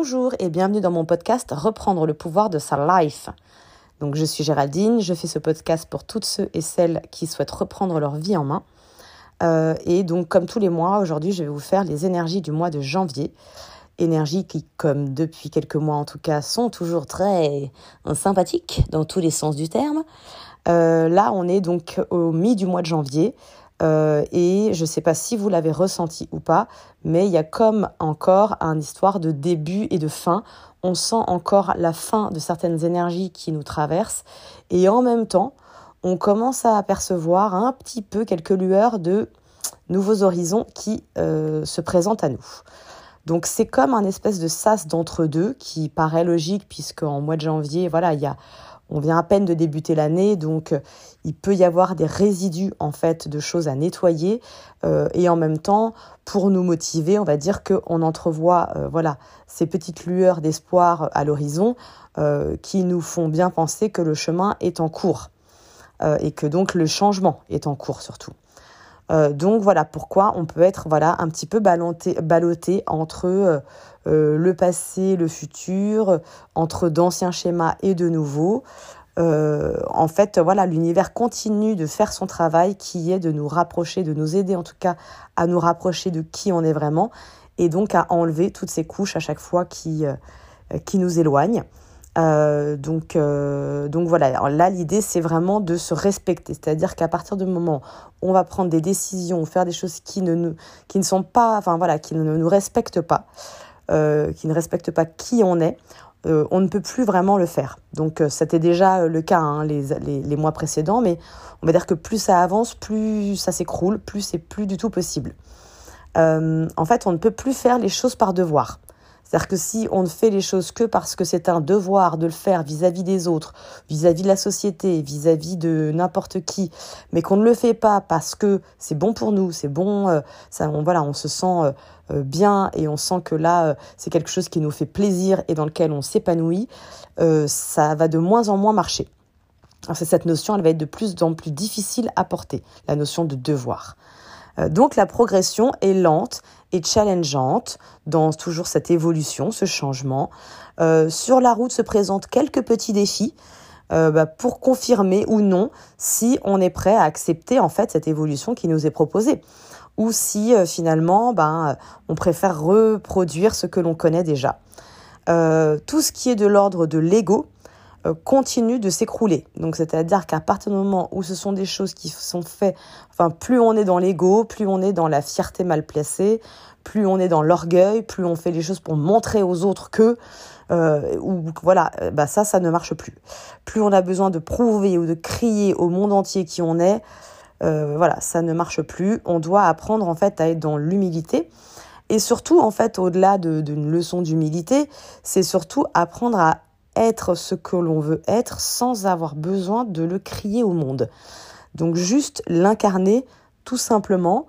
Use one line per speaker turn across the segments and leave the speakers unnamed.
Bonjour et bienvenue dans mon podcast Reprendre le pouvoir de sa life. Donc je suis Géraldine, je fais ce podcast pour toutes ceux et celles qui souhaitent reprendre leur vie en main. Euh, et donc comme tous les mois, aujourd'hui je vais vous faire les énergies du mois de janvier. Énergies qui, comme depuis quelques mois en tout cas, sont toujours très sympathiques dans tous les sens du terme. Euh, là, on est donc au mi du mois de janvier. Euh, et je ne sais pas si vous l'avez ressenti ou pas, mais il y a comme encore un histoire de début et de fin. On sent encore la fin de certaines énergies qui nous traversent. Et en même temps, on commence à apercevoir un petit peu quelques lueurs de nouveaux horizons qui euh, se présentent à nous. Donc c'est comme un espèce de sas d'entre-deux qui paraît logique puisque en mois de janvier, voilà, il y a on vient à peine de débuter l'année, donc euh, il peut y avoir des résidus en fait de choses à nettoyer euh, et en même temps, pour nous motiver, on va dire qu'on entrevoit euh, voilà ces petites lueurs d'espoir à l'horizon qui nous font bien penser que le chemin est en cours et que donc le changement est en cours surtout. Euh, donc voilà pourquoi on peut être voilà un petit peu ballotté, entre euh, euh, le passé, le futur, entre d'anciens schémas et de nouveaux. en fait, voilà, l'univers continue de faire son travail qui est de nous rapprocher, de nous aider en tout cas à nous rapprocher de qui on est vraiment et donc à enlever toutes ces couches à chaque fois qui, qui nous éloignent. Euh, donc, euh, donc voilà, là l'idée c'est vraiment de se respecter, c'est-à-dire qu'à partir du moment où on va prendre des décisions, faire des choses qui ne, nous, qui ne sont pas, enfin voilà, qui ne nous respectent pas, euh, qui ne respectent pas qui on est, on ne peut plus vraiment le faire. Donc c'était déjà le cas hein, les, les, mois précédents, mais on va dire que plus ça avance, plus ça s'écroule, plus c'est plus du tout possible. en fait, on ne peut plus faire les choses par devoir. C'est-à-dire que si on ne fait les choses que parce que c'est un devoir de le faire vis-à-vis des autres, vis-à-vis de la société, vis-à-vis de n'importe qui, mais qu'on ne le fait pas parce que c'est bon pour nous, c'est bon, euh, ça, on, voilà, on se sent euh, euh, bien et on sent que là, c'est quelque chose qui nous fait plaisir et dans lequel on s'épanouit, ça va de moins en moins marcher. Cette notion, elle va être de plus en plus difficile à porter, la notion de devoir. Donc la progression est lente et challengeante dans toujours cette évolution, ce changement. Euh, sur la route se présentent quelques petits défis euh, bah, pour confirmer ou non si on est prêt à accepter en fait cette évolution qui nous est proposée ou si euh, finalement ben, on préfère reproduire ce que l'on connaît déjà. tout ce qui est de l'ordre de l'ego, euh, continue de s'écrouler. Donc c'est-à-dire qu'à partir du moment où ce sont des choses qui sont faites, enfin plus on est dans l'ego, plus on est dans la fierté mal placée, plus on est dans l'orgueil, plus on fait les choses pour montrer aux autres que euh, ou voilà, euh, bah ça, ça ne marche plus. Plus on a besoin de prouver ou de crier au monde entier qui on est, voilà, ça ne marche plus. On doit apprendre en fait à être dans l'humilité. Et surtout, en fait, au-delà d'une leçon d'humilité, c'est surtout apprendre à être ce que l'on veut être sans avoir besoin de le crier au monde. Donc juste l'incarner tout simplement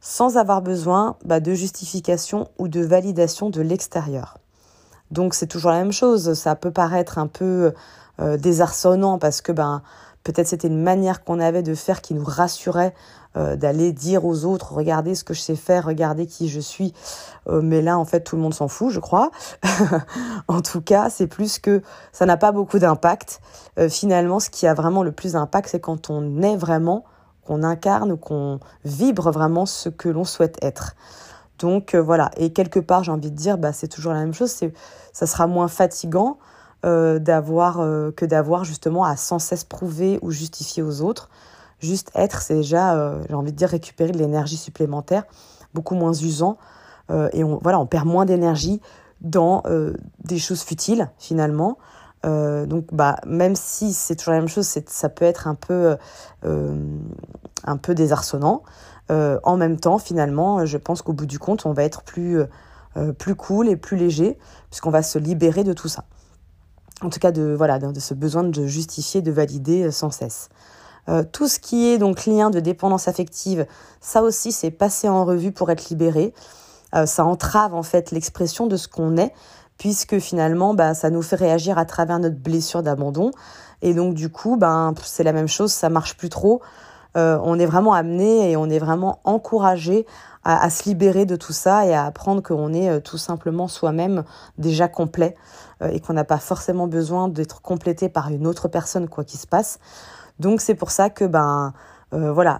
sans avoir besoin bah, de justification ou de validation de l'extérieur. Donc c'est toujours la même chose, ça peut paraître un peu euh, désarçonnant parce que ben, peut-être c'était une manière qu'on avait de faire qui nous rassurait euh, d'aller dire aux autres regardez ce que je sais faire, regardez qui je suis. Euh, mais là, en fait, tout le monde s'en fout, je crois. en tout cas, c'est plus que ça n'a pas beaucoup d'impact. Euh, finalement, ce qui a vraiment le plus d'impact, c'est quand on est vraiment, qu'on incarne qu'on vibre vraiment ce que l'on souhaite être. Donc voilà, et quelque part, j'ai envie de dire, bah, c'est toujours la même chose. C'est, ça sera moins fatigant d'avoir que d'avoir justement à sans cesse prouver ou justifier aux autres. Juste être, c'est déjà, euh, j'ai envie de dire, récupérer de l'énergie supplémentaire, beaucoup moins usant. Euh, et on, voilà, on perd moins d'énergie dans euh, des choses futiles, finalement. donc, bah, même si c'est toujours la même chose, ça peut être un peu, un peu désarçonnant. en même temps, finalement, je pense qu'au bout du compte, on va être plus, plus cool et plus léger, puisqu'on va se libérer de tout ça. En tout cas, de, voilà, de ce besoin de justifier, de valider sans cesse. Euh, tout ce qui est donc lien de dépendance affective, ça aussi c'est passé en revue pour être libéré. Euh, ça entrave en fait l'expression de ce qu'on est, puisque finalement bah, ça nous fait réagir à travers notre blessure d'abandon. Et donc du coup, ben, c'est la même chose, ça marche plus trop. on est vraiment amené et on est vraiment encouragé à, à, se libérer de tout ça et à apprendre qu'on est tout simplement soi-même déjà complet et qu'on n'a pas forcément besoin d'être complété par une autre personne quoi qu'il se passe. Donc c'est pour ça que ben voilà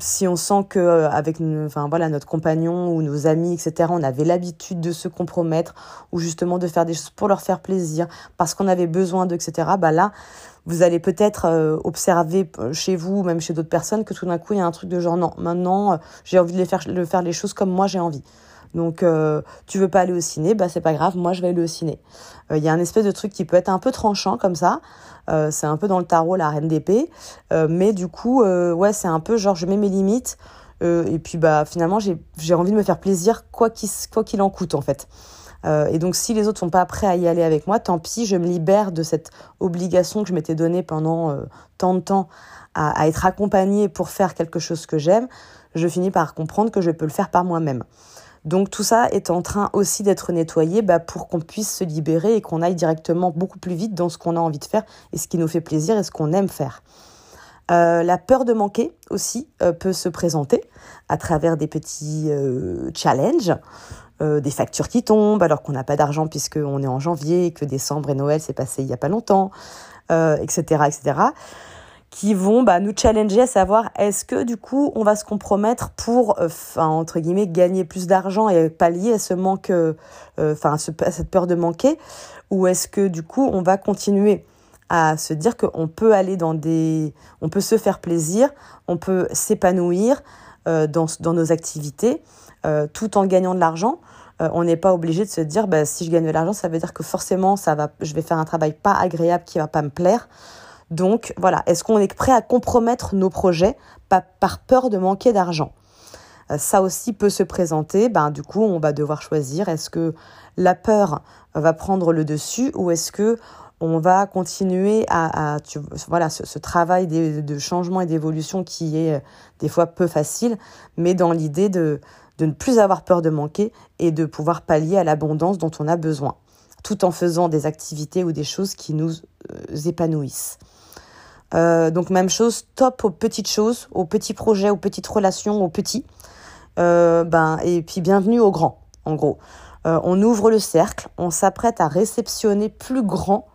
si on sent que euh, avec enfin voilà notre compagnon ou nos amis etc on avait l'habitude de se compromettre ou justement de faire des choses pour leur faire plaisir parce qu'on avait besoin d'eux etc bah là vous allez peut-être euh, observer euh, chez vous ou même chez d'autres personnes que tout d'un coup il y a un truc de genre non maintenant j'ai envie de faire de faire les choses comme moi j'ai envie donc, euh, tu veux pas aller au ciné, bah c'est pas grave, moi je vais aller au ciné. Il y a un espèce de truc qui peut être un peu tranchant comme ça. Euh, c'est un peu dans le tarot la reine d'épée, euh, mais du coup, ouais, c'est un peu genre je mets mes limites. et puis bah finalement j'ai envie de me faire plaisir quoi qu'il quoi qu'il en coûte en fait. et donc si les autres sont pas prêts à y aller avec moi, tant pis, je me libère de cette obligation que je m'étais donnée pendant tant de temps à, à, être accompagnée pour faire quelque chose que j'aime. Je finis par comprendre que je peux le faire par moi-même. Donc tout ça est en train aussi d'être nettoyé bah, pour qu'on puisse se libérer et qu'on aille directement beaucoup plus vite dans ce qu'on a envie de faire et ce qui nous fait plaisir et ce qu'on aime faire. Euh, la peur de manquer aussi euh, peut se présenter à travers des petits euh, challenges, des factures qui tombent alors qu'on n'a pas d'argent puisqu'on est en janvier et que décembre et Noël s'est passé il n'y a pas longtemps, etc., etc qui vont bah, nous challenger à savoir est-ce que du coup on va se compromettre pour euh, enfin entre guillemets gagner plus d'argent et pallier à ce manque euh, enfin à, cette peur de manquer? Ou est-ce que du coup on va continuer à se dire qu'on peut aller dans des on peut se faire plaisir on peut s'épanouir euh, dans, dans nos activités tout en gagnant de l'argent? On n'est pas obligé de se dire bah, si je gagne de l'argent ça veut dire que forcément ça va je vais faire un travail pas agréable qui va pas me plaire donc voilà, est-ce qu'on est prêt à compromettre nos projets par peur de manquer d'argent? Euh, ça aussi peut se présenter. Ben, du coup, on va devoir choisir est-ce que la peur va prendre le dessus ou est-ce que on va continuer à, voilà ce, travail de, changement et d'évolution qui est euh, des fois peu facile, mais dans l'idée de, ne plus avoir peur de manquer et de pouvoir pallier à l'abondance dont on a besoin, tout en faisant des activités ou des choses qui nous euh, épanouissent. Euh, donc même chose, top aux petites choses, aux petits projets, aux petites relations, aux petits. Euh, ben, et puis bienvenue aux grands, en gros. Euh, on ouvre le cercle, on s'apprête à réceptionner plus grand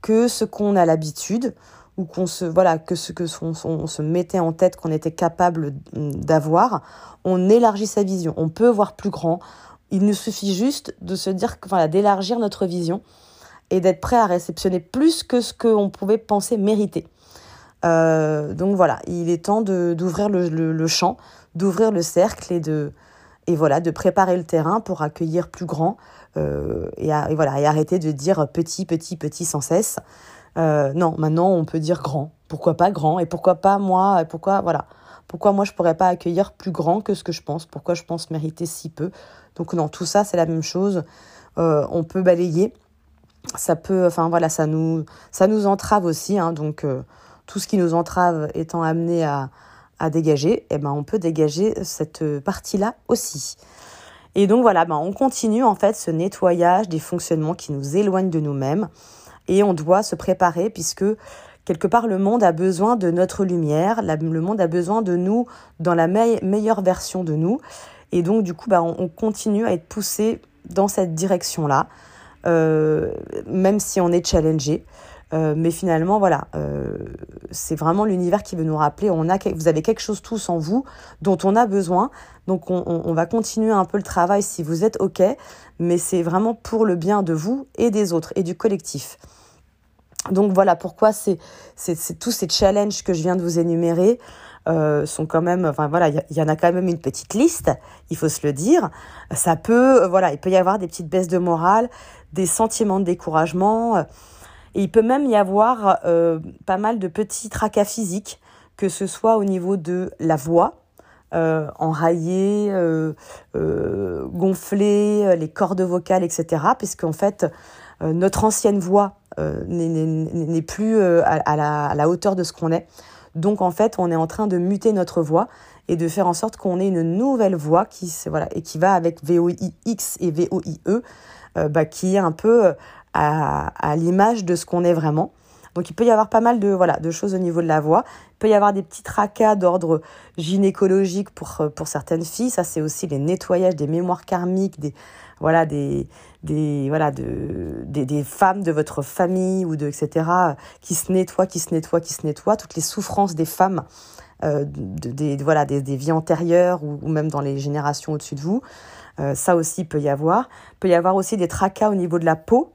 que ce qu'on a l'habitude ou qu'on se voilà que ce que on, se mettait en tête qu'on était capable d'avoir. On élargit sa vision, on peut voir plus grand. Il nous suffit juste de se dire, voilà, d'élargir notre vision et d'être prêt à réceptionner plus que ce qu'on pouvait penser mériter. Euh, donc voilà, il est temps d'ouvrir le, le, champ, d'ouvrir le cercle et de, et voilà, de préparer le terrain pour accueillir plus grand euh, et, voilà, et arrêter de dire petit, petit, petit sans cesse. Euh, non, maintenant on peut dire grand. Pourquoi pas grand? Et pourquoi pas moi? Pourquoi voilà Pourquoi moi je pourrais pas accueillir plus grand que ce que je pense? Pourquoi je pense mériter si peu? Donc non, tout ça c'est la même chose. on peut balayer. Ça peut, enfin voilà, ça nous, ça nous entrave aussi. Hein, donc tout ce qui nous entrave étant amené à, à dégager, eh ben, on peut dégager cette partie-là aussi. Et donc voilà, ben, on continue en fait ce nettoyage des fonctionnements qui nous éloignent de nous-mêmes et on doit se préparer puisque quelque part le monde a besoin de notre lumière, le monde a besoin de nous dans la meilleure version de nous et donc du coup ben, on, continue à être poussé dans cette direction-là, euh, même si on est challengé. Euh, mais finalement, voilà, euh, c'est vraiment l'univers qui veut nous rappeler, on a, vous avez quelque chose tous en vous dont on a besoin. Donc on, va continuer un peu le travail si vous êtes OK, mais c'est vraiment pour le bien de vous et des autres et du collectif. Donc voilà pourquoi c'est tous ces challenges que je viens de vous énumérer euh, sont quand même, enfin voilà, il y, y, en a quand même une petite liste, il faut se le dire. Ça peut, voilà, il peut y avoir des petites baisses de morale, des sentiments de découragement. Et il peut même y avoir euh, pas mal de petits tracas physiques, que ce soit au niveau de la voix, euh, enraillée, euh, euh gonflée, les cordes vocales, etc. Puisqu'en fait, euh, notre ancienne voix n'est plus à, la, à, la, hauteur de ce qu'on est. Donc en fait, on est en train de muter notre voix et de faire en sorte qu'on ait une nouvelle voix qui, voilà, et qui va avec VOIX et VOIE, bah, qui est un peu à, l'image de ce qu'on est vraiment. Donc il peut y avoir pas mal de, voilà, de choses au niveau de la voix. Il peut y avoir des petits tracas d'ordre gynécologique pour, euh, pour certaines filles. Ça, c'est aussi les nettoyages des mémoires karmiques, des, voilà, des, des, voilà, de, des, femmes de votre famille ou de, etc., qui se nettoient, qui se nettoient, qui se nettoient. Toutes les souffrances des femmes euh, des, voilà, des, des, vies antérieures ou, ou, même dans les générations au-dessus de vous. Euh, ça aussi peut y avoir. Il peut y avoir aussi des tracas au niveau de la peau,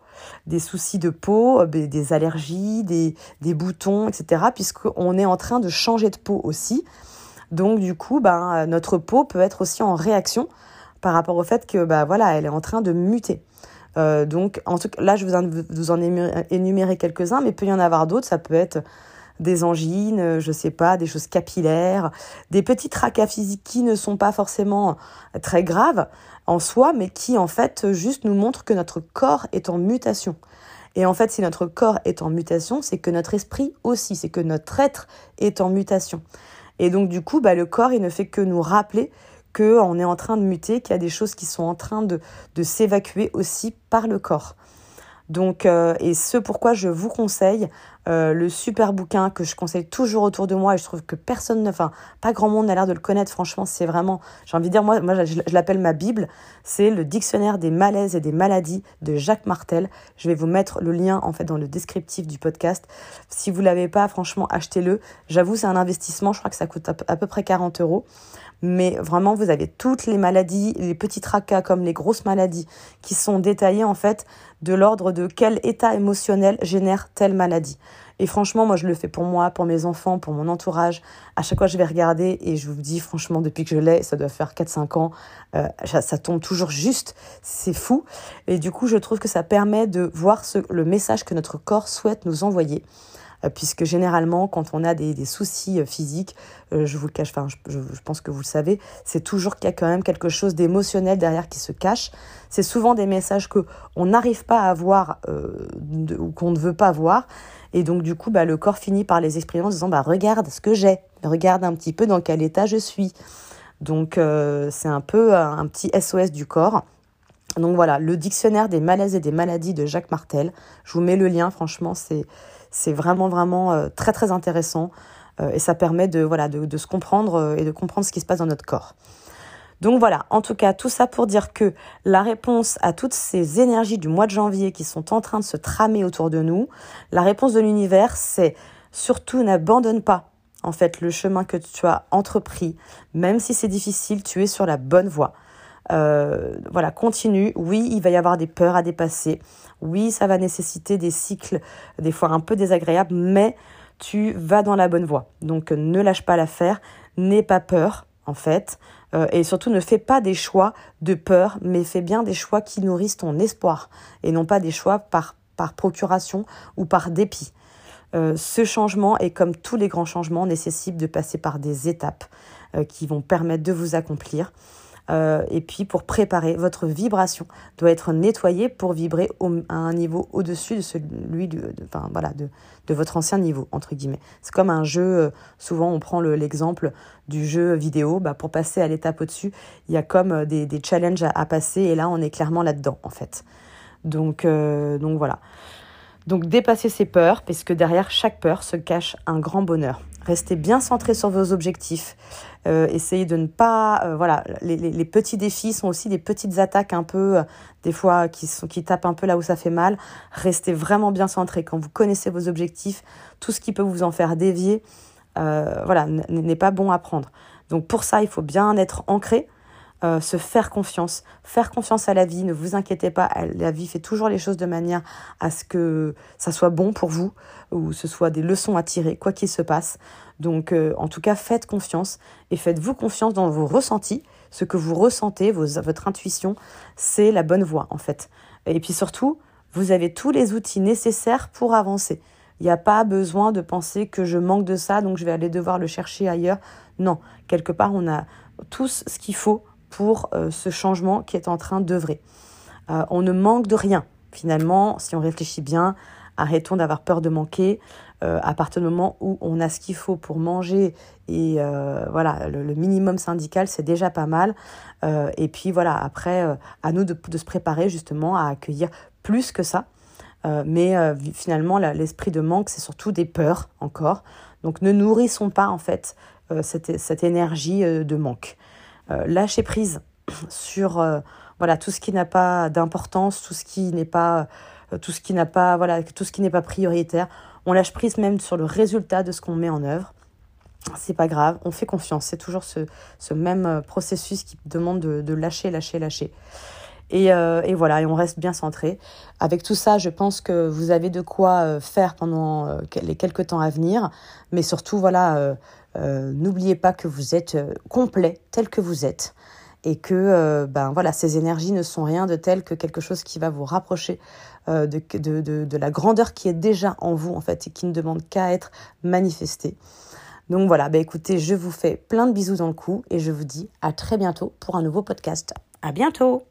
des soucis de peau, euh, des allergies, des, des boutons, etc. Puisqu'on est en train de changer de peau aussi. Donc du coup, ben, notre peau peut être aussi en réaction par rapport au fait que ben, voilà, elle est en train de muter. Euh, donc en tout cas, là, je vous en, vous en énumérer quelques-uns, mais peut y en avoir d'autres. Ça peut être des angines, euh, je sais pas, des choses capillaires, des petits tracas physiques qui ne sont pas forcément très graves en soi, mais qui en fait juste nous montrent que notre corps est en mutation. Et en fait, si notre corps est en mutation, c'est que notre esprit aussi, c'est que notre être est en mutation. Et donc du coup, bah, le corps, il ne fait que nous rappeler qu'on est en train de muter, qu'il y a des choses qui sont en train de, de s'évacuer aussi par le corps. Donc, euh, et ce pourquoi je vous conseille euh, le super bouquin que je conseille toujours autour de moi et je trouve que personne, enfin, pas grand monde n'a l'air de le connaître. Franchement, c'est vraiment, j'ai envie de dire, moi, je, l'appelle ma Bible. C'est le dictionnaire des malaises et des maladies de Jacques Martel. Je vais vous mettre le lien, en fait, dans le descriptif du podcast. Si vous l'avez pas, franchement, achetez-le. J'avoue, c'est un investissement. Je crois que ça coûte à peu près 40 euros mais vraiment vous avez toutes les maladies, les petits tracas comme les grosses maladies qui sont détaillées en fait de l'ordre de quel état émotionnel génère telle maladie. Et franchement, moi je le fais pour moi, pour mes enfants, pour mon entourage. À chaque fois je vais regarder et je vous dis franchement depuis que je l'ai, ça doit faire 4-5 ans, euh, ça, tombe toujours juste, c'est fou. Et du coup je trouve que ça permet de voir ce, le message que notre corps souhaite nous envoyer. Euh, puisque généralement, quand on a des, soucis euh, physiques, euh, je vous le cache, enfin, je, pense que vous le savez, c'est toujours qu'il y a quand même quelque chose d'émotionnel derrière qui se cache. C'est souvent des messages que on n'arrive pas à voir ou qu'on ne veut pas voir. Et donc, du coup, bah, le corps finit par les exprimer en disant bah, Regarde ce que j'ai, regarde un petit peu dans quel état je suis. Donc, c'est un peu un petit SOS du corps. Donc voilà, le dictionnaire des malaises et des maladies de Jacques Martel. Je vous mets le lien, franchement, c'est c'est vraiment, vraiment euh, très, très intéressant. Euh, et ça permet de, voilà, de, se comprendre euh, et de comprendre ce qui se passe dans notre corps. Donc voilà, en tout cas, tout ça pour dire que la réponse à toutes ces énergies du mois de janvier qui sont en train de se tramer autour de nous, la réponse de l'univers, c'est surtout n'abandonne pas en fait le chemin que tu as entrepris, même si c'est difficile, tu es sur la bonne voie. Euh, voilà, continue. Oui, il va y avoir des peurs à dépasser. Oui, ça va nécessiter des cycles des fois un peu désagréables, mais tu vas dans la bonne voie. Donc ne lâche pas l'affaire, n'aie pas peur en fait, euh, et surtout ne fais pas des choix de peur, mais fais bien des choix qui nourrissent ton espoir, et non pas des choix par, procuration ou par dépit. Euh, ce changement, et comme tous les grands changements, nécessite de passer par des étapes qui vont permettre de vous accomplir. Euh, et puis pour préparer, votre vibration doit être nettoyée pour vibrer à un niveau au-dessus de celui de, enfin, voilà, de, de, votre ancien niveau, entre guillemets. C'est comme un jeu, euh, souvent on prend l'exemple du jeu vidéo, bah, pour passer à l'étape au-dessus, il y a comme euh, des, des challenges à, passer et là on est clairement là-dedans en fait. Donc, donc voilà. Donc dépassez ces peurs, puisque derrière chaque peur se cache un grand bonheur. Restez bien centré sur vos objectifs. Euh, essayez de ne pas... Euh, voilà, les, les, petits défis sont aussi des petites attaques un peu, euh, des fois, qui, sont, qui tapent un peu là où ça fait mal. Restez vraiment bien centré. Quand vous connaissez vos objectifs, tout ce qui peut vous en faire dévier, voilà, n'est pas bon à prendre. Donc pour ça, il faut bien être ancré. Euh, se faire confiance, faire confiance à la vie, ne vous inquiétez pas, la vie fait toujours les choses de manière à ce que ça soit bon pour vous, ou ce soit des leçons à tirer, quoi qu'il se passe. Donc euh, en tout cas, faites confiance et faites-vous confiance dans vos ressentis, ce que vous ressentez, votre intuition, c'est la bonne voie en fait. Et puis surtout, vous avez tous les outils nécessaires pour avancer. Il n'y a pas besoin de penser que je manque de ça, donc je vais aller devoir le chercher ailleurs. Non, quelque part, on a tous ce qu'il faut pour euh, ce changement qui est en train d'œuvrer. Euh, on ne manque de rien. Finalement, si on réfléchit bien, arrêtons d'avoir peur de manquer. Euh, à partir du moment où on a ce qu'il faut pour manger et voilà le, minimum syndical c'est déjà pas mal et puis voilà après à nous de, de, se préparer justement à accueillir plus que ça mais finalement, l'esprit de manque, c'est surtout des peurs encore. Donc ne nourrissons pas en fait cette, cette, énergie de manque. Lâchez prise sur voilà tout ce qui n'a pas d'importance, tout ce qui n'est pas tout ce qui n'a pas voilà tout ce qui n'est pas prioritaire. On lâche prise même sur le résultat de ce qu'on met en œuvre c'est pas grave, on fait confiance. C'est toujours ce, ce, même euh, processus qui demande de, de lâcher, lâcher, lâcher. Et, euh, et, voilà, et on reste bien centré. Avec tout ça, je pense que vous avez de quoi euh, faire pendant les quelques temps à venir. Mais surtout, voilà, n'oubliez pas que vous êtes complet tel que vous êtes. Et que ben voilà, ces énergies ne sont rien de tel que quelque chose qui va vous rapprocher de la grandeur qui est déjà en vous, en fait, et qui ne demande qu'à être manifestée. Donc voilà, bah écoutez, je vous fais plein de bisous dans le cou et je vous dis à très bientôt pour un nouveau podcast. À bientôt!